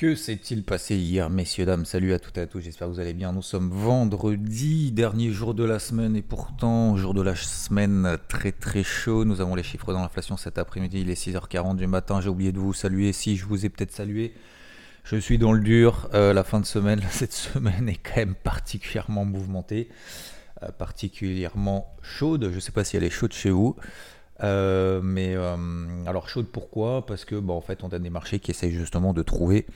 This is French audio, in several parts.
Que s'est-il passé hier, messieurs, dames? Salut à toutes et à tous, j'espère que vous allez bien. Nous sommes vendredi, dernier jour de la semaine, et pourtant, jour de la semaine très très chaud. Nous avons les chiffres dans l'inflation cet après-midi, il est 6h40 du matin. J'ai oublié de vous saluer, si je vous ai peut-être salué. Je suis dans le dur, euh, la fin de semaine, cette semaine est quand même particulièrement mouvementée, euh, particulièrement chaude. Je ne sais pas si elle est chaude chez vous. Euh, mais euh, alors chaude pourquoi? Parce que en fait on a des marchés qui essayent justement de trouver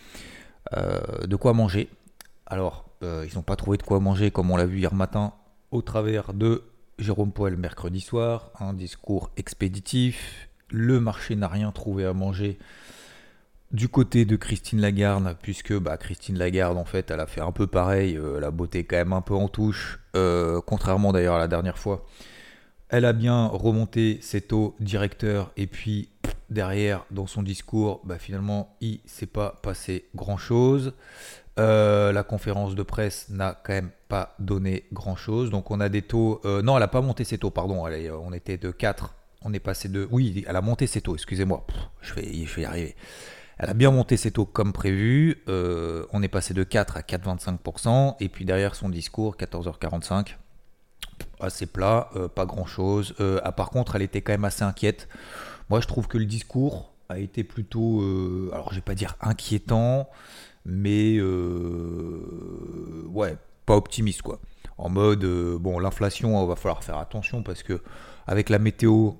euh, de quoi manger. Alors ils n'ont pas trouvé de quoi manger comme on l'a vu hier matin au travers de Jérôme Poel mercredi soir, un discours expéditif. Le marché n'a rien trouvé à manger du côté de Christine Lagarde, puisque bah, Christine Lagarde, en fait, elle a fait un peu pareil, la beauté quand même un peu en touche, contrairement d'ailleurs à la dernière fois. Elle a bien remonté ses taux directeurs et puis derrière, dans son discours, bah, finalement, il ne s'est pas passé grand-chose. Euh, la conférence de presse n'a quand même pas donné grand-chose. Donc on a des taux... Euh, non, elle n'a pas monté ses taux, pardon. on était de 4. On est passé de... Oui, elle a monté ses taux, excusez-moi. Je vais, y arriver. Elle a bien monté ses taux comme prévu. Euh, on est passé de 4 à 4,25%. Et puis derrière son discours, 14h45, assez plat, euh, pas grand chose. Euh, ah, par contre, elle était quand même assez inquiète. Moi, je trouve que le discours a été plutôt, euh, alors je vais pas dire inquiétant, mais ouais, pas optimiste quoi. En mode, bon, l'inflation, va falloir faire attention parce que avec la météo,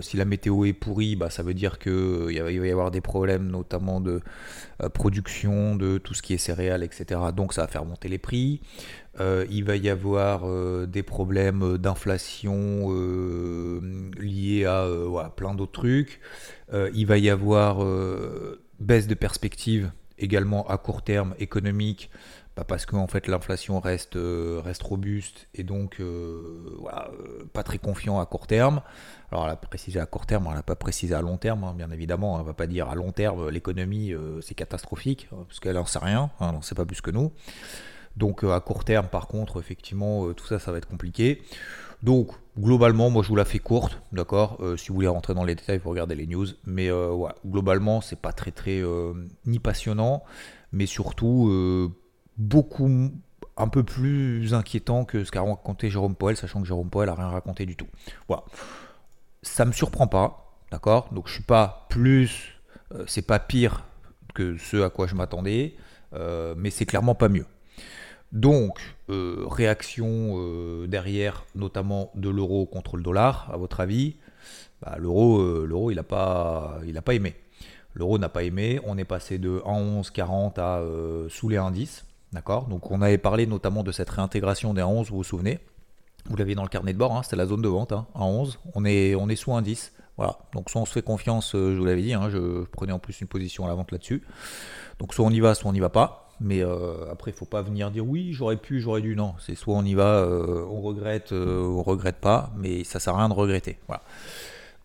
si la météo est pourrie, bah, ça veut dire qu'il va y avoir des problèmes, notamment de production, de tout ce qui est céréales, etc. Donc ça va faire monter les prix. Euh, il va y avoir euh, des problèmes d'inflation euh, liés à plein d'autres trucs. il va y avoir baisse de perspective également à court terme économique bah, parce qu'en fait l'inflation reste, robuste et donc pas très confiant à court terme. Alors elle a précisé à court terme, elle n'a pas précisé à long terme, hein, bien évidemment. Elle ne va pas dire à long terme l'économie c'est catastrophique, parce qu'elle n'en sait rien, hein, elle n'en sait pas plus que nous. Donc euh, à court terme, par contre, effectivement, euh, tout ça, ça va être compliqué. Donc globalement, moi je vous la fais courte, d'accord euh, Si vous voulez rentrer dans les détails, vous regardez les news. Mais ouais, globalement, c'est pas très très ni passionnant, mais surtout beaucoup un peu plus inquiétant que ce qu'a raconté Jérôme Poel, sachant que Jérôme Poel a rien raconté du tout. Voilà. Ça me surprend pas, d'accord Donc je suis pas plus, c'est pas pire que ce à quoi je m'attendais, mais c'est clairement pas mieux. Donc, euh, réaction euh, derrière, notamment de l'euro contre le dollar, à votre avis? Bah, L'euro, euh, l'euro, il n'a pas, pas aimé. L'euro n'a pas aimé. On est passé de 1,1140 à sous les 1,10. D'accord? Donc, on avait parlé notamment de cette réintégration des 1,11, vous vous souvenez? Vous l'avez dans le carnet de bord, hein, c'était la zone de vente, hein, 1,11. On est, on est sous 1,10. Voilà. Donc, soit on se fait confiance, je vous l'avais dit, hein, je prenais en plus une position à la vente là-dessus. Donc, soit on y va, soit on n'y va pas. Mais euh, après, il faut pas venir dire oui, j'aurais pu, j'aurais dû. Non, c'est soit on y va, euh, on regrette, euh, on regrette pas, mais ça sert à rien de regretter. Voilà.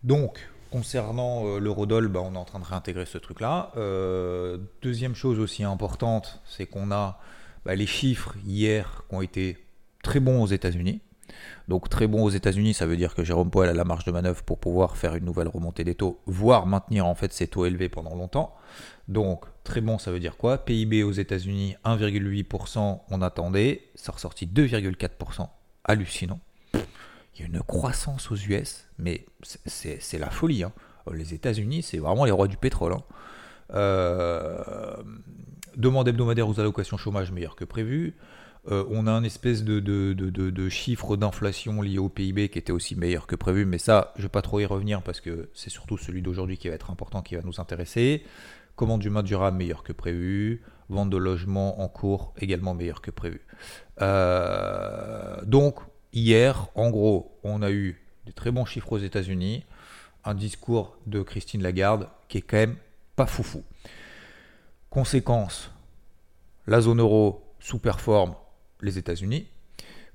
Donc, concernant l'eurodoll, bah, on est en train de réintégrer ce truc-là. deuxième chose aussi importante, c'est qu'on a bah, les chiffres hier qui ont été très bons aux États-Unis. Donc très bons aux États-Unis, ça veut dire que Jérôme Powell a la marge de manœuvre pour pouvoir faire une nouvelle remontée des taux, voire maintenir en fait ces taux élevés pendant longtemps. Donc très bon, ça veut dire quoi? PIB aux États-Unis 1,8%, on attendait, ça ressorti 2,4%, hallucinant. Il y a une croissance aux US, mais c'est la folie. Hein. Les États-Unis, c'est vraiment les rois du pétrole. Hein. Euh, demande hebdomadaire aux allocations chômage meilleure que prévu. Euh, on a un espèce de, de, de, chiffre d'inflation lié au PIB qui était aussi meilleur que prévu, mais ça, je ne vais pas trop y revenir parce que c'est surtout celui d'aujourd'hui qui va être important, qui va nous intéresser. Commande du mois durable meilleur que prévu. Vente de logements en cours également meilleur que prévu. Euh, donc, hier, en gros, on a eu des très bons chiffres aux États-Unis, un discours de Christine Lagarde qui est quand même pas foufou. Conséquence, la zone euro sous-performe les États-Unis.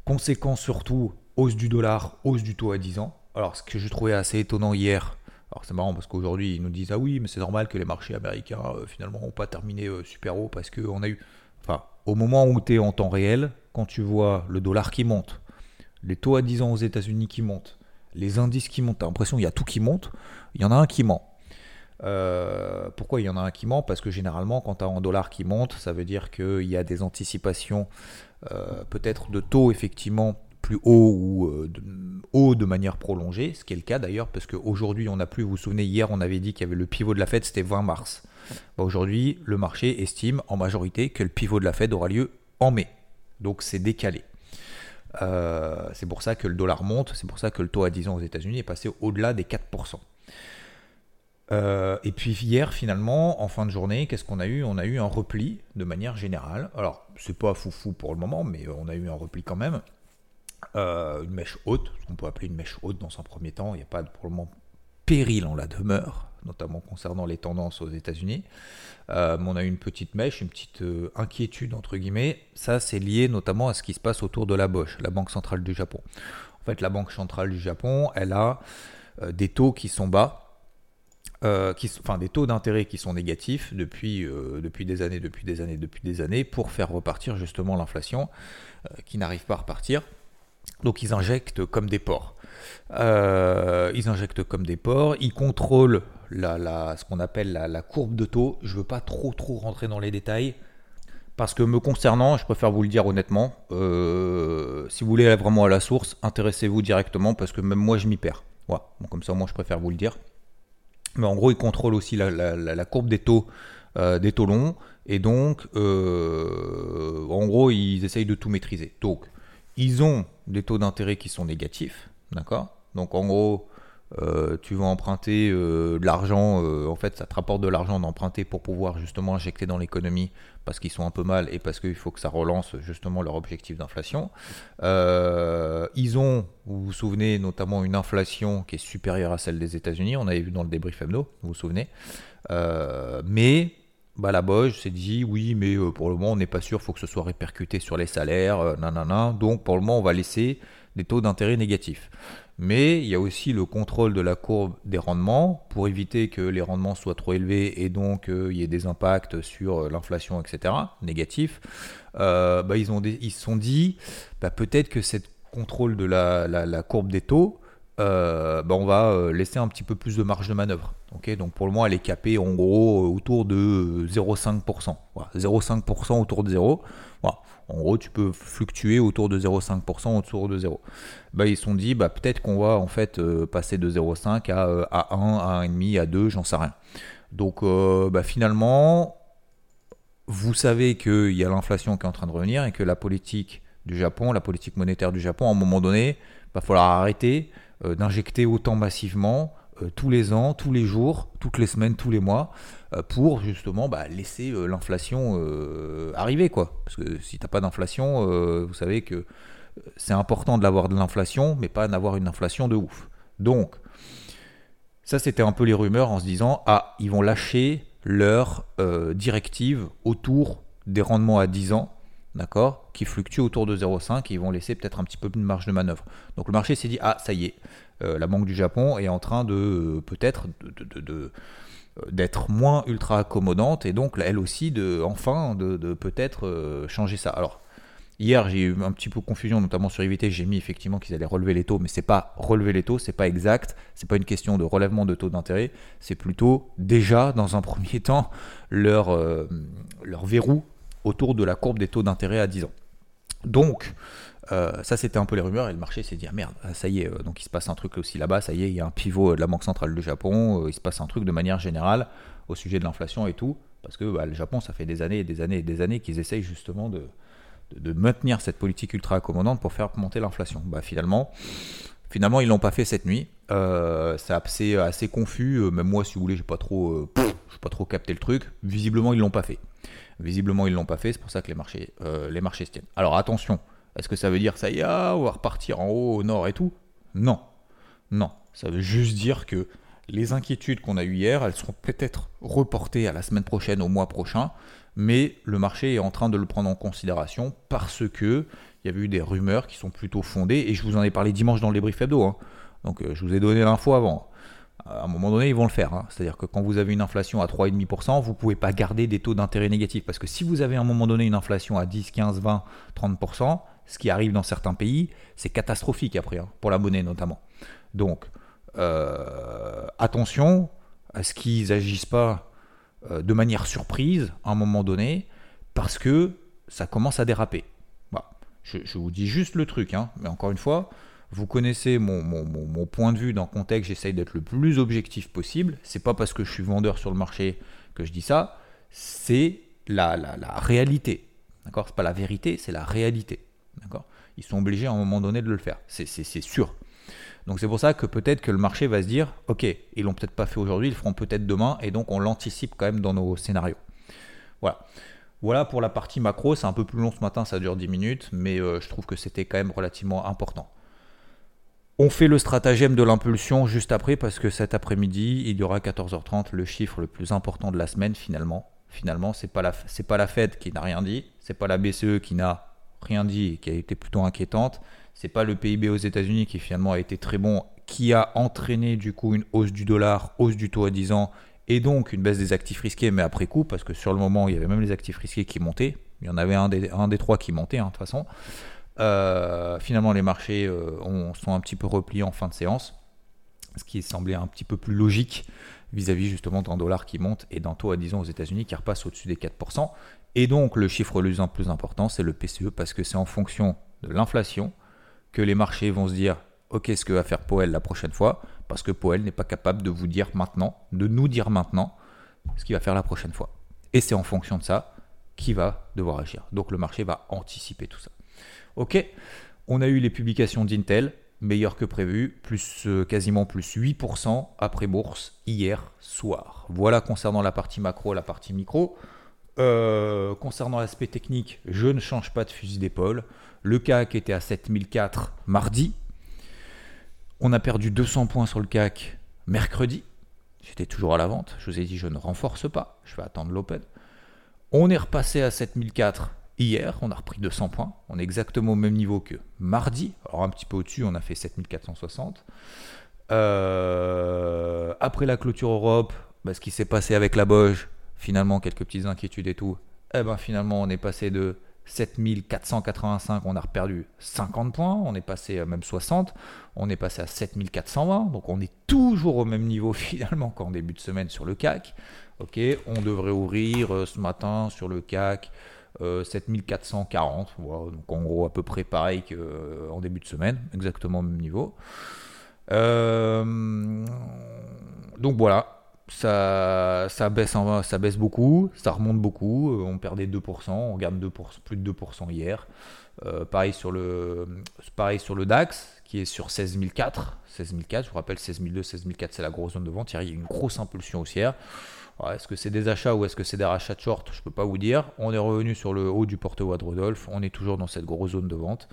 Conséquence surtout, hausse du dollar, hausse du taux à 10 ans. Alors, ce que je trouvais assez étonnant hier, alors c'est marrant parce qu'aujourd'hui ils nous disent ah oui mais c'est normal que les marchés américains euh, finalement n'ont pas terminé euh, super haut parce qu'on a eu... Enfin, au moment où tu es en temps réel, quand tu vois le dollar qui monte, les taux à 10 ans aux États-Unis qui montent, les indices qui montent, tu as l'impression qu'il y a tout qui monte, il y en a un qui ment. pourquoi il y en a un qui ment? Parce que généralement, quand tu as un dollar qui monte, ça veut dire qu'il y a des anticipations peut-être de taux effectivement plus haut ou euh, de, haut de manière prolongée, ce qui est le cas d'ailleurs, parce qu'aujourd'hui on n'a plus, vous vous souvenez, hier on avait dit qu'il y avait le pivot de la Fed, c'était 20 mars. Bah, aujourd'hui, le marché estime en majorité que le pivot de la Fed aura lieu en mai. Donc c'est décalé. Euh, c'est pour ça que le dollar monte, c'est pour ça que le taux à 10 ans aux États-Unis est passé au-delà des 4%. Euh, et puis hier, finalement, en fin de journée, qu'est-ce qu'on a eu? On a eu un repli de manière générale. Alors, c'est pas foufou pour le moment, mais on a eu un repli quand même. Euh, une mèche haute, ce qu'on peut appeler une mèche haute dans un premier temps. Il n'y a pas pour le moment péril en la demeure, notamment concernant les tendances aux États-Unis. Euh, on a eu une petite mèche, une petite euh, inquiétude entre guillemets. Ça, c'est lié notamment à ce qui se passe autour de la Bosch, la Banque centrale du Japon. En fait, la Banque centrale du Japon, elle a des taux qui sont bas. qui, enfin des taux d'intérêt qui sont négatifs depuis, depuis des années, depuis des années, depuis des années, pour faire repartir justement l'inflation qui n'arrive pas à repartir. Donc ils injectent comme des porcs. Euh, ils injectent comme des porcs. Ils contrôlent la, ce qu'on appelle la, courbe de taux. Je ne veux pas trop trop rentrer dans les détails. Parce que me concernant, je préfère vous le dire honnêtement, euh, si vous voulez aller vraiment à la source, intéressez-vous directement parce que même moi je m'y perds. Voilà. comme ça, moi je préfère vous le dire. Mais en gros, ils contrôlent aussi la, courbe des taux, euh, des taux longs. Et donc, en gros, ils essayent de tout maîtriser. Donc, ils ont des taux d'intérêt qui sont négatifs, d'accord? Donc en gros, euh, tu vas emprunter euh, de l'argent, euh, en fait ça te rapporte de l'argent d'emprunter pour pouvoir justement injecter dans l'économie parce qu'ils sont un peu mal et parce qu'il faut que ça relance justement leur objectif d'inflation. ils ont, vous vous souvenez, notamment une inflation qui est supérieure à celle des États-Unis, on avait vu dans le débrief hebdo, vous vous souvenez. mais bah, la Bosch s'est dit oui, mais euh, pour le moment, on n'est pas sûr, il faut que ce soit répercuté sur les salaires, euh, nanana. Donc pour le moment, on va laisser des taux d'intérêt négatifs. Mais il y a aussi le contrôle de la courbe des rendements pour éviter que les rendements soient trop élevés et donc euh, il y ait des impacts sur l'inflation, etc. négatifs. bah, ils se sont dit bah, peut-être que cette contrôle de la, la courbe des taux euh, bah, on va euh, laisser un petit peu plus de marge de manœuvre. donc pour le moment, elle est capée en gros euh, autour de 0,5%. 0,5% autour de 0. En gros, tu peux fluctuer autour de 0,5% autour de 0. Bah, ils se sont dit, bah, peut-être qu'on va en fait passer de 0,5 à, à 1, à 1,5, à 2, j'en sais rien. Donc finalement, vous savez qu'il y a l'inflation qui est en train de revenir et que la politique du Japon, la politique monétaire du Japon, à un moment donné, va falloir arrêter euh, d'injecter autant massivement euh, tous les ans, tous les jours, toutes les semaines, tous les mois, euh, pour justement bah, laisser l'inflation arriver. Parce que si tu n'as pas d'inflation, vous savez que c'est important de l'avoir de l'inflation, mais pas d'avoir une inflation de ouf. Donc, ça c'était un peu les rumeurs en se disant, ah, ils vont lâcher leur directive autour des rendements à 10 ans d'accord, qui fluctuent autour de 0,5 et ils vont laisser peut-être un petit peu de marge de manœuvre. Donc le marché s'est dit ah ça y est, euh, la Banque du Japon est en train de euh, peut-être de, euh, d'être moins ultra accommodante et donc elle aussi de enfin de, peut-être changer ça. Alors hier j'ai eu un petit peu de confusion notamment sur IVT, j'ai mis effectivement qu'ils allaient relever les taux mais c'est pas relever les taux, c'est pas exact, c'est pas une question de relèvement de taux d'intérêt, c'est plutôt déjà dans un premier temps leur leur verrou autour de la courbe des taux d'intérêt à 10 ans. Donc, euh, ça c'était un peu les rumeurs et le marché s'est dit ah merde, ça y est, euh, donc il se passe un truc aussi là-bas, ça y est, il y a un pivot de la Banque centrale du Japon, euh, il se passe un truc de manière générale au sujet de l'inflation et tout, parce que bah, le Japon ça fait des années et des années et des années qu'ils essayent justement de, de, maintenir cette politique ultra accommodante pour faire monter l'inflation. Bah, finalement, finalement ils l'ont pas fait cette nuit, c'est assez, confus, même moi si vous voulez j'ai pas trop, pas trop capté le truc, visiblement ils l'ont pas fait. Visiblement, ils l'ont pas fait, c'est pour ça que les marchés, euh, les marchés se tiennent. Alors attention, est-ce que ça veut dire ça y est, ah, on va repartir en haut, au nord et tout? Non. Non. Ça veut juste dire que les inquiétudes qu'on a eues hier, elles seront peut-être reportées à la semaine prochaine, au mois prochain, mais le marché est en train de le prendre en considération parce que il y avait eu des rumeurs qui sont plutôt fondées, et je vous en ai parlé dimanche dans le débrief hebdo, hein. Donc euh, je vous ai donné l'info avant à un moment donné, ils vont le faire. Hein. C'est-à-dire que quand vous avez une inflation à 3,5%, vous ne pouvez pas garder des taux d'intérêt négatifs. Parce que si vous avez à un moment donné une inflation à 10, 15, 20, 30%, ce qui arrive dans certains pays, c'est catastrophique après, hein, pour la monnaie notamment. Donc, euh, attention, à ce qu'ils n'agissent pas euh, de manière surprise à un moment donné, parce que ça commence à déraper. Je, vous dis juste le truc, hein. mais encore une fois, vous connaissez mon, point de vue dans le contexte, j'essaye d'être le plus objectif possible. C'est pas parce que je suis vendeur sur le marché que je dis ça, c'est la, réalité. D'accord? C'est pas la vérité, c'est la réalité. D'accord? Ils sont obligés à un moment donné de le faire. C'est sûr. Donc c'est pour ça que peut-être que le marché va se dire, ok, ils l'ont peut-être pas fait aujourd'hui, ils le feront peut-être demain, et donc on l'anticipe quand même dans nos scénarios. Voilà. Voilà pour la partie macro, c'est un peu plus long ce matin, ça dure 10 minutes, mais euh, je trouve que c'était quand même relativement important. On fait le stratagème de l'impulsion juste après parce que cet après-midi, il y aura 14h30 le chiffre le plus important de la semaine finalement. Finalement, c'est pas la pas la Fed qui n'a rien dit, c'est pas la BCE qui n'a rien dit et qui a été plutôt inquiétante, c'est pas le PIB aux États-Unis qui finalement a été très bon, qui a entraîné du coup une hausse du dollar, hausse du taux à 10 ans et donc une baisse des actifs risqués, mais après coup, parce que sur le moment, il y avait même les actifs risqués qui montaient. Il y en avait un des, un des trois qui montait, hein, de toute façon. Euh, finalement, les marchés euh, sont un petit peu repliés en fin de séance, ce qui semblait un petit peu plus logique vis-à-vis justement d'un dollar qui monte et d'un taux à disons aux États-Unis qui repasse au-dessus des 4%. Et donc, le chiffre le plus important, c'est le PCE, parce que c'est en fonction de l'inflation que les marchés vont se dire Ok, ce que va faire Powell la prochaine fois parce que Powell n'est pas capable de vous dire maintenant, de nous dire maintenant ce qu'il va faire la prochaine fois. Et c'est en fonction de ça qu'il va devoir agir. Donc le marché va anticiper tout ça. Ok, on a eu les publications d'Intel, meilleures que prévu, plus euh, quasiment plus 8% après bourse hier soir. Voilà concernant la partie macro, la partie micro. Euh, concernant l'aspect technique, je ne change pas de fusil d'épaule. Le CAC était à 7004 mardi, on a perdu 200 points sur le CAC mercredi. J'étais toujours à la vente. Je vous ai dit, je ne renforce pas. Je vais attendre l'open. On est repassé à 7004 hier. On a repris 200 points. On est exactement au même niveau que mardi. Alors un petit peu au-dessus, on a fait 7460. Euh, après la clôture Europe, bah, ce qui s'est passé avec la Boge, finalement quelques petites inquiétudes et tout. Eh ben finalement, on est passé de 7485, on a perdu 50 points, on est passé à même 60, on est passé à 7420, donc on est toujours au même niveau finalement qu'en début de semaine sur le CAC. Ok, on devrait ouvrir euh, ce matin sur le CAC 7440, euh, donc en gros à peu près pareil qu'en euh, début de semaine, exactement au même niveau. donc voilà, ça, ça, baisse ça baisse beaucoup, ça remonte beaucoup. Euh, on perdait 2%, on gagne 2 plus de 2% hier. Euh, pareil, sur le, pareil sur le DAX qui est sur 16004. 16004, je vous rappelle 16002, 16004 c'est la grosse zone de vente. il y a une grosse impulsion haussière. Est-ce que c'est des achats ou est-ce que c'est des rachats de short Je ne peux pas vous dire. On est revenu sur le haut du porte-voix de Rodolphe. On est toujours dans cette grosse zone de vente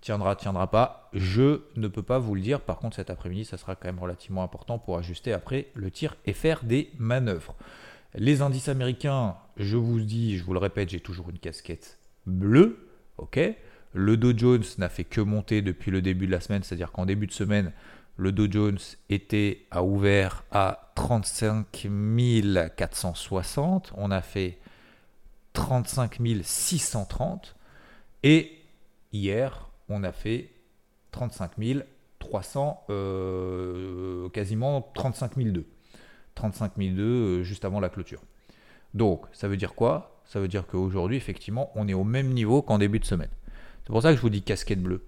tiendra, tiendra pas. Je ne peux pas vous le dire. Par contre, cet après-midi, ça sera quand même relativement important pour ajuster après le tir et faire des manœuvres. Les indices américains, je vous dis, je vous le répète, j'ai toujours une casquette bleue. Ok. Le Dow Jones n'a fait que monter depuis le début de la semaine, c'est-à-dire qu'en début de semaine, le Dow Jones était à ouvert à 35 460. On a fait 35 630. Et hier, on a fait 35 300, euh, quasiment 35 002. 35 002 juste avant la clôture. Donc, ça veut dire quoi? Ça veut dire qu'aujourd'hui, effectivement, on est au même niveau qu'en début de semaine. C'est pour ça que je vous dis casquette bleue.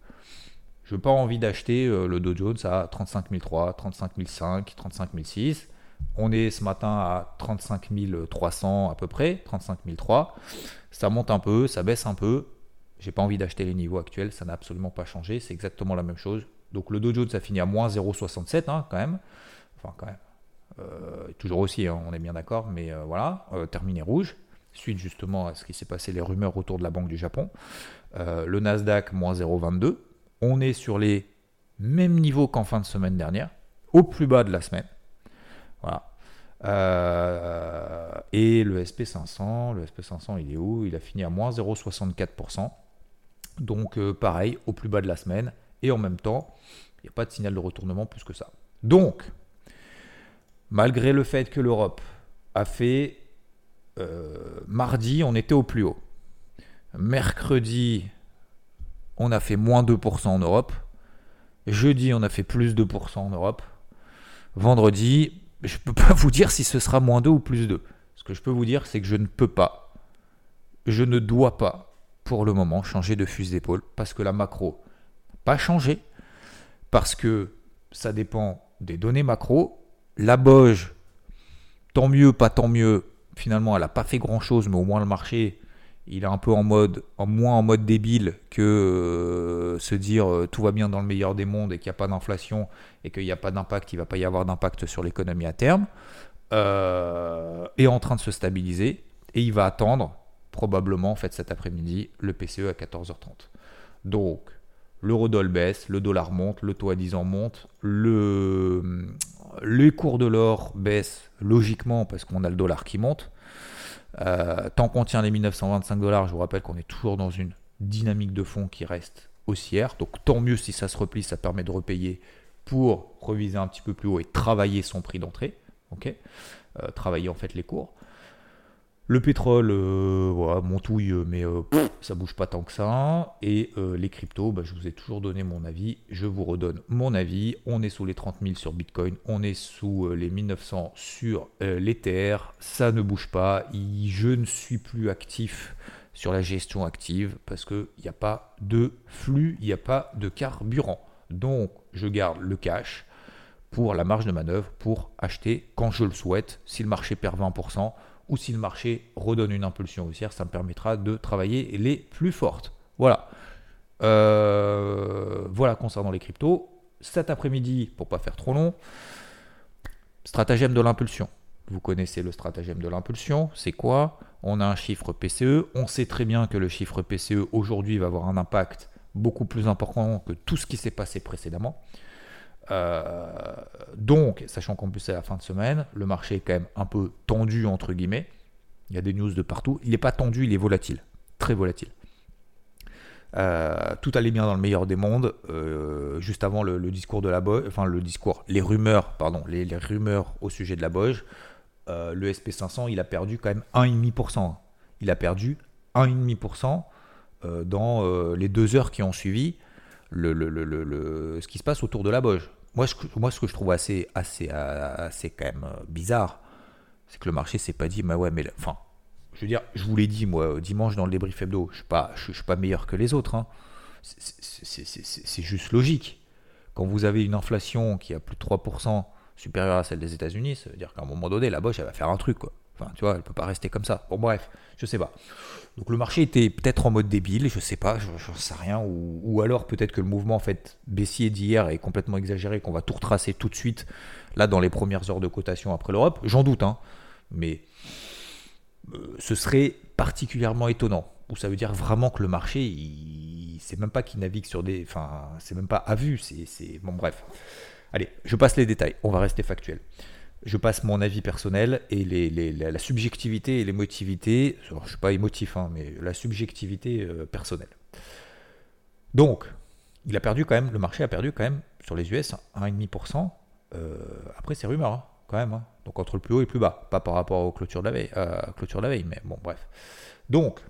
Je n'ai pas envie d'acheter euh, le Dow Jones à 35 003, 35 005, 35 006. On est ce matin à 35 300 à peu près, 35 003. Ça monte un peu, ça baisse un peu. J'ai pas envie d'acheter les niveaux actuels, ça n'a absolument pas changé, c'est exactement la même chose. Donc le Dow Jones a fini à moins 0,67 hein, quand même. Enfin quand même. Euh, toujours aussi, hein, on est bien d'accord, mais euh, voilà, terminé rouge. Suite justement à ce qui s'est passé, les rumeurs autour de la Banque du Japon. le Nasdaq, moins 0,22. On est sur les mêmes niveaux qu'en fin de semaine dernière, au plus bas de la semaine. Voilà. et le SP500, le SP500 il est où? Il a fini à moins 0,64%. Donc euh, pareil, au plus bas de la semaine. Et en même temps, il n'y a pas de signal de retournement plus que ça. Donc, malgré le fait que l'Europe a fait... Euh, mardi, on était au plus haut. Mercredi, on a fait moins 2% en Europe. Jeudi, on a fait plus 2% en Europe. Vendredi, je ne peux pas vous dire si ce sera moins 2 ou plus 2. Ce que je peux vous dire, c'est que je ne peux pas, je ne dois pas, pour le moment, changer de fusil d'épaule, parce que la macro n'a pas changé, parce que ça dépend des données macro. La Boge, tant mieux, pas tant mieux, finalement, elle n'a pas fait grand-chose, mais au moins le marché, il est un peu en mode, en moins en mode débile que euh, se dire euh, tout va bien dans le meilleur des mondes et qu'il n'y a pas d'inflation et qu'il n'y a pas d'impact, il ne va pas y avoir d'impact sur l'économie à terme, euh, est en train de se stabiliser et il va attendre probablement en fait cet après-midi le PCE à 14h30. Donc l'eurodoll baisse, le dollar monte, le taux à 10 ans monte, le, les cours de l'or baissent logiquement parce qu'on a le dollar qui monte. Euh, tant qu'on tient les 1925 dollars, je vous rappelle qu'on est toujours dans une dynamique de fond qui reste haussière. Donc tant mieux si ça se replie, ça permet de repayer pour reviser un petit peu plus haut et travailler son prix d'entrée. euh, travailler en fait les cours. Le pétrole, euh, voilà, montouille, mais euh, ça bouge pas tant que ça. Et euh, les cryptos, bah, je vous ai toujours donné mon avis. Je vous redonne mon avis. On est sous les 30 000 sur Bitcoin. On est sous les 1900 sur l'Ether. Ça ne bouge pas. je ne suis plus actif sur la gestion active parce qu'il n'y a pas de flux, il n'y a pas de carburant. Donc, je garde le cash pour la marge de manœuvre pour acheter quand je le souhaite. Si le marché perd 20%, ou si le marché redonne une impulsion haussière, ça me permettra de travailler les plus fortes. Voilà. Euh, voilà concernant les cryptos. Cet après-midi, pour pas faire trop long, stratagème de l'impulsion. Vous connaissez le stratagème de l'impulsion, c'est quoi? On a un chiffre PCE, on sait très bien que le chiffre PCE aujourd'hui va avoir un impact beaucoup plus important que tout ce qui s'est passé précédemment. Euh, donc, sachant qu'en plus c'est la fin de semaine, le marché est quand même un peu tendu entre guillemets. Il y a des news de partout. Il n'est pas tendu, il est volatile, très volatile. Euh, tout allait bien dans le meilleur des mondes. Euh, juste avant le, discours de la Boge, enfin le discours, les rumeurs, pardon, les, rumeurs au sujet de la Boge, le SP500 il a perdu quand même 1,5%. Il a perdu 1,5% dans les deux heures qui ont suivi le, ce qui se passe autour de la Boge moi, moi, ce que je trouve assez, assez, assez quand même euh, bizarre, c'est que le marché s'est pas dit, bah ouais, mais enfin, je veux dire, je vous l'ai dit, moi, dimanche dans le débrief hebdo, je suis, pas, je, suis pas meilleur que les autres. Hein. C'est juste logique. Quand vous avez une inflation qui a plus de 3% supérieure à celle des États-Unis, ça veut dire qu'à un moment donné, la Bosch, elle va faire un truc, quoi. Enfin, tu vois, elle peut pas rester comme ça. Bon, bref, je sais pas. Donc le marché était peut-être en mode débile, je sais pas, je ne sais rien, ou, alors peut-être que le mouvement en fait baissier d'hier est complètement exagéré, qu'on va tout retracer tout de suite là dans les premières heures de cotation après l'Europe. J'en doute, hein, mais euh, ce serait particulièrement étonnant. Ou ça veut dire vraiment que le marché, c'est même pas qu'il navigue sur des, enfin, c'est même pas à vue, c'est, bon bref. Allez, je passe les détails, on va rester factuel je passe mon avis personnel et la, subjectivité et l'émotivité, je ne suis pas émotif, hein, mais la subjectivité euh, personnelle. Donc, il a perdu quand même, le marché a perdu quand même sur les US 1,5%. Euh, après, c'est rumeur, hein, quand même. Hein. Donc, entre le plus haut et le plus bas. Pas par rapport aux clôtures de la veille, clôture de la veille mais bon, bref. Donc,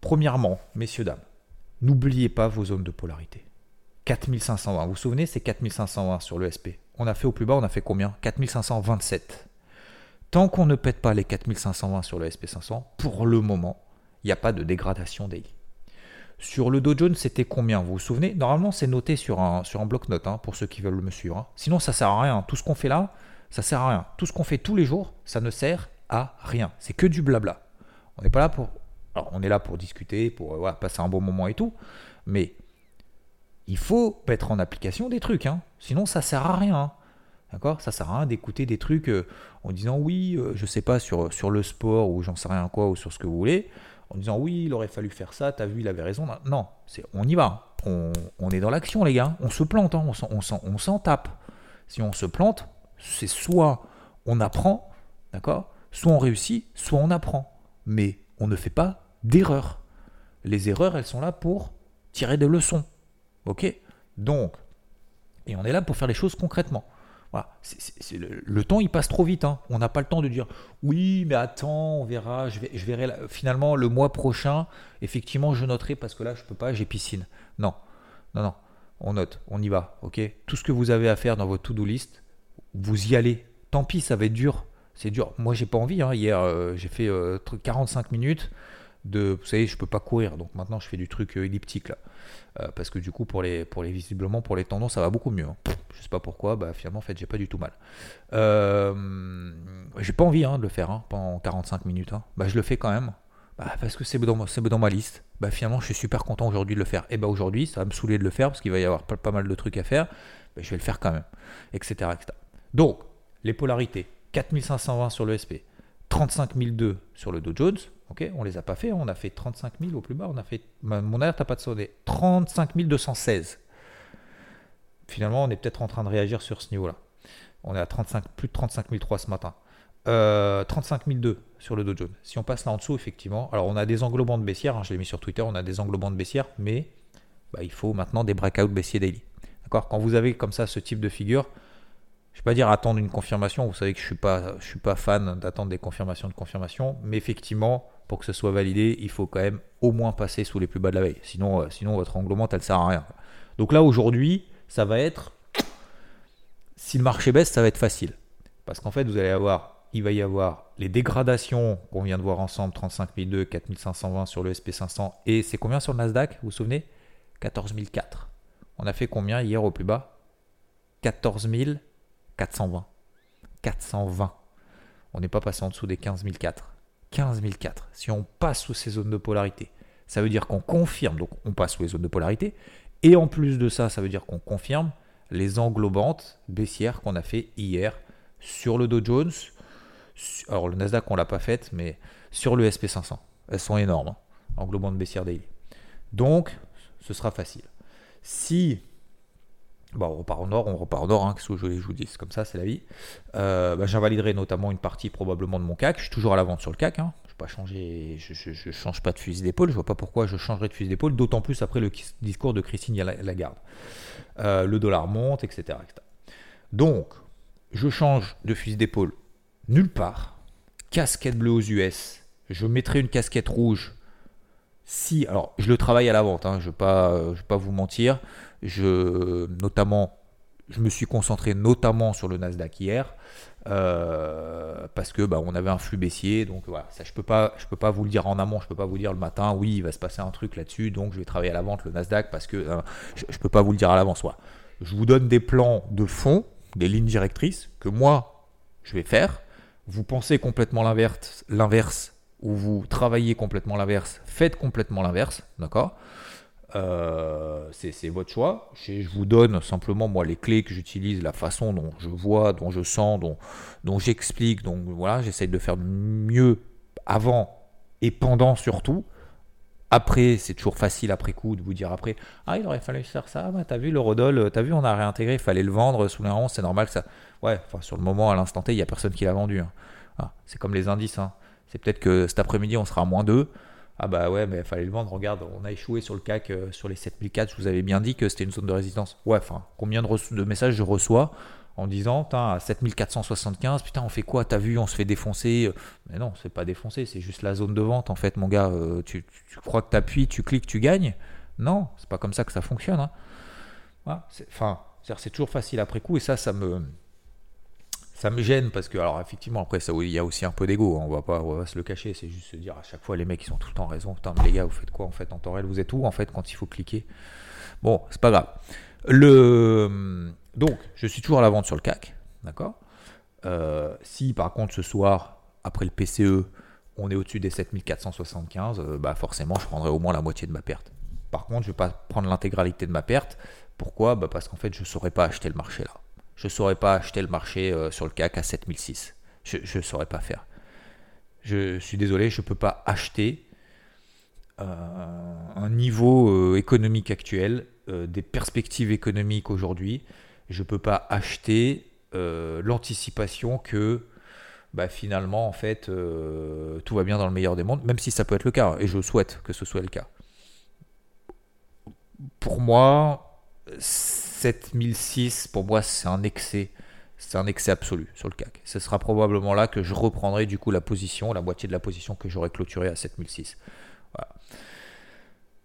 premièrement, messieurs, dames, n'oubliez pas vos zones de polarité. 4520, vous vous souvenez, c'est 4520 sur le SP on a fait au plus bas, on a fait combien? 4527. Tant qu'on ne pète pas les 4520 sur le SP500, pour le moment, il n'y a pas de dégradation daily. Sur le Dow Jones, c'était combien? Vous vous souvenez? Normalement, c'est noté sur un, bloc-notes hein, pour ceux qui veulent me suivre. Hein. Sinon, ça sert à rien. Tout ce qu'on fait là, ça sert à rien. Tout ce qu'on fait tous les jours, ça ne sert à rien. C'est que du blabla. On n'est pas là pour. Alors, on est là pour discuter, pour passer un bon moment et tout. Mais il faut mettre en application des trucs, hein. sinon ça sert à rien. Hein. D'accord? Ça sert à rien d'écouter des trucs euh, en disant oui, euh, je sais pas, sur, le sport ou j'en sais rien quoi, ou sur ce que vous voulez, en disant oui, il aurait fallu faire ça, t'as vu, il avait raison. Non, c'est, on y va. On, est dans l'action, les gars. On se plante, hein. on, s'en, on s'en tape. Si on se plante, c'est soit on apprend, d'accord? Soit on réussit, soit on apprend. Mais on ne fait pas d'erreurs. Les erreurs, elles sont là pour tirer des leçons. Ok Donc, et on est là pour faire les choses concrètement. Voilà. le, temps, il passe trop vite. Hein. On n'a pas le temps de dire oui, mais attends, on verra. Je, verrai finalement le mois prochain. Effectivement, je noterai parce que là, je peux pas, j'ai piscine. Non, non, non. On note, on y va. Ok Tout ce que vous avez à faire dans votre to-do list, vous y allez Tant pis, ça va être dur. C'est dur. Moi, j'ai pas envie. hein. Hier, euh, j'ai fait euh, tr- 45 minutes de. Vous savez, je peux pas courir. Donc maintenant, je fais du truc euh, elliptique là. Euh, parce que du coup, pour les, visiblement, pour les tendons, ça va beaucoup mieux. hein. Je sais pas pourquoi. Bah, finalement, en fait, j'ai pas du tout mal. Euh, j'ai pas envie hein, de le faire hein, pendant 45 minutes. hein. Bah, je le fais quand même. Bah, parce que c'est dans, dans ma liste. Bah, finalement, je suis super content aujourd'hui de le faire. Et bah, aujourd'hui, ça va me saouler de le faire parce qu'il va y avoir pas, pas mal de trucs à faire. Bah, je vais le faire quand même. Etc. etc. Donc, les polarités 4520 sur le SP, 35002 sur le Dow Jones. Ok, on les a pas fait. On a fait 35 000 au plus bas. On a fait. Mon alerte n'a pas de sonné. 35 216. Finalement, on est peut-être en train de réagir sur ce niveau-là. On est à 35, plus de 35 003 ce matin. Euh, 35 002 sur le Dow Jones. Si on passe là en dessous, effectivement, alors on a des englobants de baissière, hein, je l'ai mis sur Twitter, on a des englobants de baissière, mais bah, il faut maintenant des breakouts baissiers daily. D'accord? Quand vous avez comme ça ce type de figure, je ne vais pas dire attendre une confirmation, vous savez que je ne suis, pas, je suis pas fan d'attendre des confirmations de confirmation, mais effectivement, pour que ce soit validé, il faut quand même au moins passer sous les plus bas de la veille. Sinon, euh, sinon votre englobante, elle ne sert à rien. Donc là, aujourd'hui, ça va être si le marché baisse, ça va être facile. Parce qu'en fait, vous allez avoir, il va y avoir les dégradations qu'on vient de voir ensemble, 35 002, 4520 sur le SP500, et c'est combien sur le Nasdaq, vous vous souvenez? 14 004. On a fait combien hier au plus bas? 14 420. 420. On n'est pas passé en dessous des 15 004. 15 004. Si on passe sous ces zones de polarité, ça veut dire qu'on confirme, donc on passe sous les zones de polarité, et en plus de ça, ça veut dire qu'on confirme les englobantes baissières qu'on a fait hier sur le Dow Jones. Alors le Nasdaq on l'a pas faite, mais sur le SP500, elles sont énormes, hein, englobantes baissières daily. Donc ce sera facile. Si bon, on repart en or, on repart en or, hein, qu'est-ce que je voulais que je vous dis, c'est comme ça, c'est la vie. Euh, bah, J'invaliderai notamment une partie probablement de mon CAC. Je suis toujours à la vente sur le CAC. Hein. Je ne pas changer, je, je, change pas de fusil d'épaule. Je vois pas pourquoi je changerais de fusil d'épaule, d'autant plus après le discours de Christine Lagarde. Euh, le dollar monte, etc. Donc, je change de fusil d'épaule nulle part. Casquette bleue aux US. Je mettrai une casquette rouge si, alors je le travaille à la vente, hein, je ne euh, vais pas vous mentir. Je, notamment, je me suis concentré notamment sur le Nasdaq hier euh, parce que bah, on avait un flux baissier. Donc voilà, ça je peux peux pas vous le dire en amont, je peux pas vous dire le matin, oui, il va se passer un truc là-dessus, donc je vais travailler à la vente le Nasdaq parce que euh, je, je peux pas vous le dire à l'avance. Voilà. Je vous donne des plans de fond, des lignes directrices que moi je vais faire. Vous pensez complètement l'inverse ou vous travaillez complètement l'inverse, faites complètement l'inverse, d'accord? Euh, c'est votre choix. Je je vous donne simplement moi les clés que j'utilise, la façon dont je vois, dont je sens, dont, j'explique. Donc voilà, j'essaye de faire mieux avant et pendant surtout. Après, c'est toujours facile après coup de vous dire après, ah il aurait fallu faire ça, bah, t'as vu le Rodol, t'as vu on a réintégré, il fallait le vendre sous 11, c'est normal que ça... Ouais, enfin sur le moment, à l'instant T, il n'y a personne qui l'a vendu. hein. Ah, c'est comme les indices, hein. C'est peut-être que cet après-midi on sera à moins 2. Ah bah ouais, mais il fallait le vendre, regarde, on a échoué sur le CAC euh, sur les 7004, je vous avais bien dit que c'était une zone de résistance. Ouais, enfin, combien de, messages je reçois en disant, à 7475, putain, on fait quoi? T'as vu, on se fait défoncer. Mais non, c'est pas défoncer, c'est juste la zone de vente, en fait, mon gars. Euh, tu, crois que t'appuies, tu cliques, tu gagnes? Non, c'est pas comme ça que ça fonctionne. hein. C'est- Enfin, c'est toujours facile après coup, et ça, ça me ça me gêne parce que, alors effectivement, après, ça, il y a aussi un peu d'ego, hein, on va pas, va pas se le cacher, c'est juste se dire à chaque fois, les mecs, ils sont tout le temps raison. Putain, mais les gars, vous faites quoi en fait en temps réel Vous êtes où en fait quand il faut cliquer? Bon, c'est pas grave. Le... Donc, je suis toujours à la vente sur le CAC, d'accord? Euh, Si par contre ce soir, après le PCE, on est au-dessus des 7475, euh, bah forcément, je prendrai au moins la moitié de ma perte. Par contre, je ne vais pas prendre l'intégralité de ma perte. Pourquoi? Bah Parce qu'en fait, je ne saurais pas acheter le marché là. Je ne saurais pas acheter le marché euh, sur le CAC à 7006. Je ne saurais pas faire. Je suis désolé, je ne peux pas acheter euh, un niveau euh, économique actuel, des perspectives économiques aujourd'hui. Je ne peux pas acheter l'anticipation que bah, finalement, en fait, tout va bien dans le meilleur des mondes, même si ça peut être le cas, et je souhaite que ce soit le cas. Pour moi, 7006, pour moi, c'est un excès. C'est un excès absolu sur le CAC. Ce sera probablement là que je reprendrai du coup la position, la moitié de la position que j'aurais clôturée à 7006. Voilà.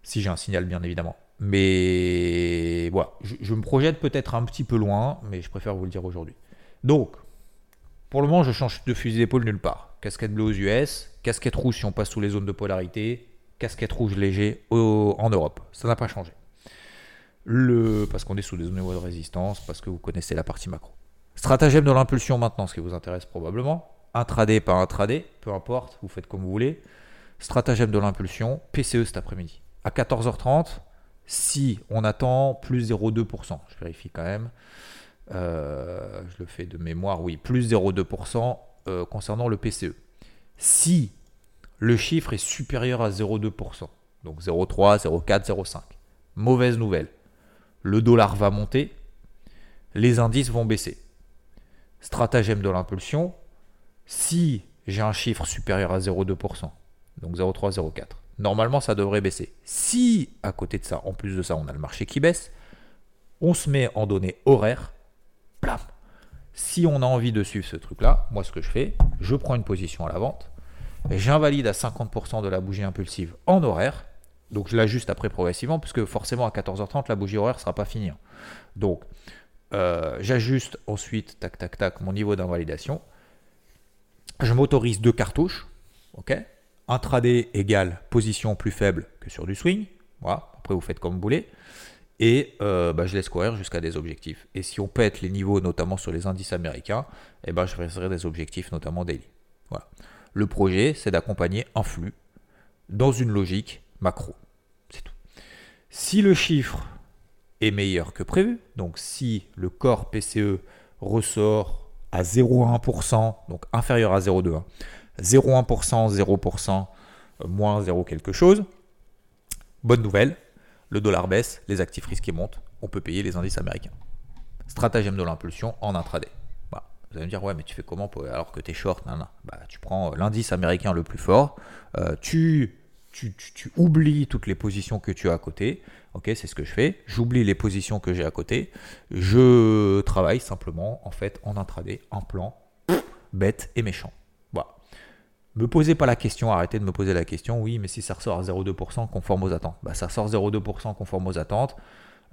Si j'ai un signal, bien évidemment. Mais voilà, je, je me projette peut-être un petit peu loin, mais je préfère vous le dire aujourd'hui. Donc, Pour le moment, je change de fusil d'épaule nulle part. Casquette bleue aux US, casquette rouge si on passe sous les zones de polarité, casquette rouge léger en Europe. Ça n'a pas changé. Parce qu'on est sous des zones de résistance, parce que vous connaissez la partie macro. Stratagème de l'impulsion maintenant, ce qui vous intéresse probablement. Intraday par intraday, peu importe, vous faites comme vous voulez. Stratagème de l'impulsion, PCE cet après-midi. À 14h30, si on attend plus 0,2%, je vérifie quand même, euh, je le fais de mémoire, oui, plus 0,2% euh, concernant le PCE. Si le chiffre est supérieur à 0,2%, donc 0,3, 0,4, 0,5, mauvaise nouvelle, le dollar va monter, les indices vont baisser. Stratagème de l'impulsion, si j'ai un chiffre supérieur à 0,2%, donc 0,3, 0,4, normalement ça devrait baisser. Si à côté de ça, en plus de ça, on a le marché qui baisse, on se met en données horaires, plam. Si on a envie de suivre ce truc-là, moi ce que je fais, je prends une position à la vente, j'invalide à 50% de la bougie impulsive en horaire, donc je l'ajuste après progressivement, puisque forcément à 14h30, la bougie horaire ne sera pas finie. Hein. Donc euh, j'ajuste ensuite, tac, tac, tac, mon niveau d'invalidation. Je m'autorise deux cartouches. ok? Intraday égale position plus faible que sur du swing. Voilà. Après, vous faites comme vous voulez. Et euh, bah, je laisse courir jusqu'à des objectifs. Et si on pète les niveaux, notamment sur les indices américains, eh ben, je ferai des objectifs, notamment daily. Voilà. Le projet, c'est d'accompagner un flux dans une logique macro. C'est tout. Si le chiffre est meilleur que prévu. Donc si le corps PCE ressort à 0,1%, donc inférieur à 0,2, 0,1%, 0%, moins 0 quelque chose, bonne nouvelle, le dollar baisse, les actifs risqués montent, on peut payer les indices américains. Stratagème de l'impulsion en intraday. Vous allez me dire, ouais, mais tu fais comment alors que tu es short non. Bah, Tu prends l'indice américain le plus fort, euh, tu tu, oublies toutes les positions que tu as à côté. Ok, c'est ce que je fais. J'oublie les positions que j'ai à côté. Je travaille simplement en fait en intraday, en plan bête et méchant. Voilà. Me posez pas la question, arrêtez de me poser la question. Oui, mais si ça ressort à 0,2% conforme aux attentes, bah, ça sort 0,2% conforme aux attentes.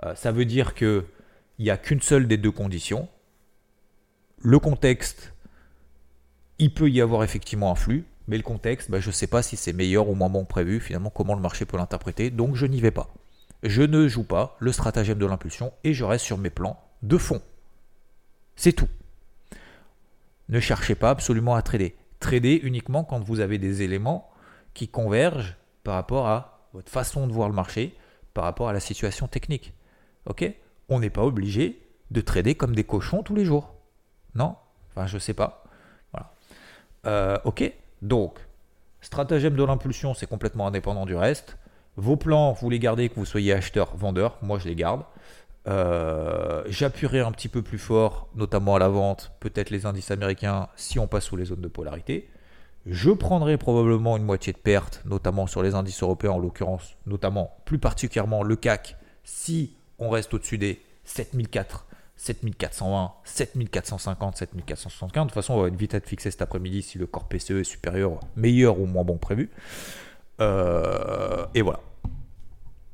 Euh, ça veut dire que il n'y a qu'une seule des deux conditions. Le contexte, il peut y avoir effectivement un flux. Mais le contexte, bah, je ne sais pas si c'est meilleur ou moins bon prévu, finalement, comment le marché peut l'interpréter, donc je n'y vais pas. Je ne joue pas le stratagème de l'impulsion et je reste sur mes plans de fond. C'est tout. Ne cherchez pas absolument à trader. Trader uniquement quand vous avez des éléments qui convergent par rapport à votre façon de voir le marché, par rapport à la situation technique. Ok? On n'est pas obligé de trader comme des cochons tous les jours. Non? Enfin, je sais pas. Voilà. Euh, ok? Donc, stratagème de l'impulsion, c'est complètement indépendant du reste. Vos plans, vous les gardez, que vous soyez acheteur, vendeur. Moi, je les garde. Euh, j'appuierai un petit peu plus fort, notamment à la vente, peut-être les indices américains si on passe sous les zones de polarité. Je prendrai probablement une moitié de perte, notamment sur les indices européens en l'occurrence, notamment plus particulièrement le CAC, si on reste au-dessus des 7004 7420, 7450, 7475. De toute façon, on va vite être fixé cet après-midi si le corps PCE est supérieur, meilleur ou moins bon prévu. Euh, et voilà.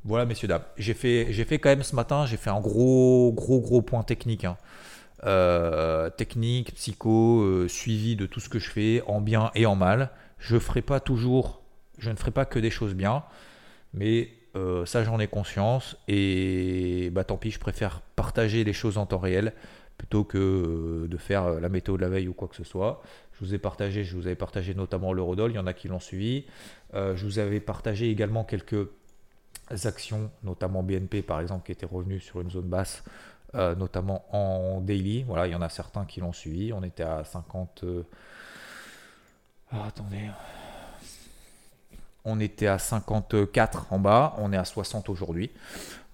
Voilà, messieurs, dames. J'ai fait, j'ai fait quand même ce matin, j'ai fait un gros, gros, gros point technique. Hein. Euh, technique, psycho, euh, suivi de tout ce que je fais, en bien et en mal. Je ferai pas toujours, je ne ferai pas que des choses bien, mais euh, ça, j'en ai conscience. Et bah, tant pis, je préfère partager les choses en temps réel plutôt que euh, de faire euh, la météo de la veille ou quoi que ce soit. Je vous ai partagé, je vous avais partagé notamment l'eurodoll, il y en a qui l'ont suivi. je vous avais partagé également quelques actions, notamment BNP par exemple, qui étaient revenus sur une zone basse, notamment en daily. Voilà, il y en a certains qui l'ont suivi. On était à 50. Ah, attendez. On était à 54 en bas, on est à 60 aujourd'hui.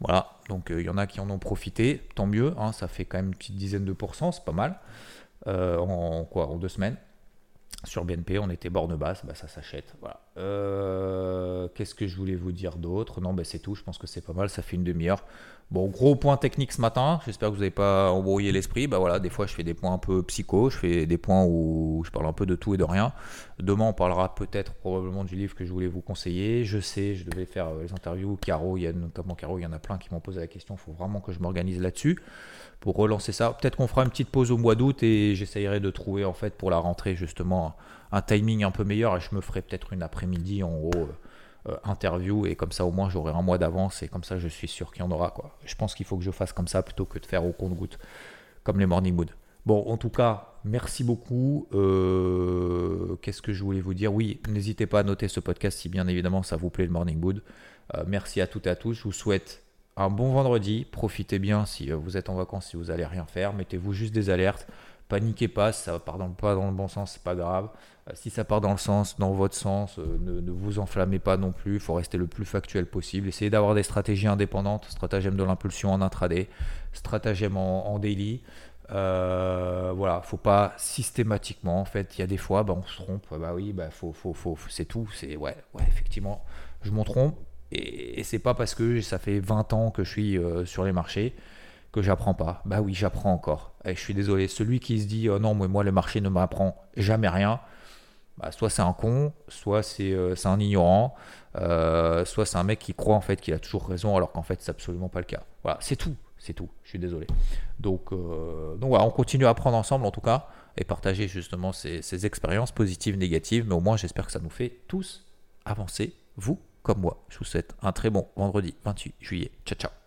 Voilà, donc euh, il y en a qui en ont profité, tant mieux, hein, ça fait quand même une petite dizaine de pourcents, c'est pas mal. Euh, en quoi En deux semaines. Sur BNP, on était borne basse, bah, ça s'achète. Voilà. Euh, qu'est-ce que je voulais vous dire d'autre? Non, ben c'est tout. Je pense que c'est pas mal. Ça fait une demi-heure. Bon, gros point technique ce matin. J'espère que vous n'avez pas embrouillé l'esprit. Bah voilà, des fois je fais des points un peu psycho. Je fais des points où je parle un peu de tout et de rien. Demain, on parlera peut-être probablement du livre que je voulais vous conseiller. Je sais, je devais faire euh, les interviews. Caro, il y a notamment Caro, il y en a plein qui m'ont posé la question. Il faut vraiment que je m'organise là-dessus pour relancer ça. Peut-être qu'on fera une petite pause au mois d'août et j'essayerai de trouver en fait pour la rentrée justement un timing un peu meilleur et je me ferai peut-être une après-midi en haut euh, interview et comme ça au moins j'aurai un mois d'avance et comme ça je suis sûr qu'il y en aura quoi. Je pense qu'il faut que je fasse comme ça plutôt que de faire au compte-goutte comme les morning mood. Bon, en tout cas, merci beaucoup. Euh, qu'est-ce que je voulais vous dire? Oui, n'hésitez pas à noter ce podcast si bien évidemment ça vous plaît le morning mood. Euh, merci à toutes et à tous. Je vous souhaite un bon vendredi. Profitez bien si vous êtes en vacances, si vous allez rien faire. Mettez-vous juste des alertes. Paniquez pas, ça part pas dans le bon sens, c'est pas grave. Euh, si ça part dans le sens, dans votre sens, euh, ne, vous enflammez pas non plus. Il faut rester le plus factuel possible. Essayez d'avoir des stratégies indépendantes, stratagème de l'impulsion en intraday, stratagème en, daily. Euh, voilà, faut pas systématiquement. En fait, il y a des fois, bah, on se trompe. Bah oui, bah faut, c'est tout. C'est ouais, effectivement, je m'en trompe. Et, et c'est pas parce que ça fait 20 ans que je suis sur les marchés que j'apprends pas. Bah oui, j'apprends encore. Et je suis désolé, celui qui se dit oh non, mais moi le marché ne m'apprend jamais rien, bah, soit c'est un con, soit c'est euh, un ignorant, euh, soit c'est un mec qui croit en fait qu'il a toujours raison alors qu'en fait c'est absolument pas le cas. Voilà, c'est tout, c'est tout. Je suis désolé. Donc, euh, donc voilà, on continue à apprendre ensemble en tout cas et partager justement ces, ces expériences positives, négatives, mais au moins j'espère que ça nous fait tous avancer, vous comme moi. Je vous souhaite un très bon vendredi 28 juillet. Ciao ciao.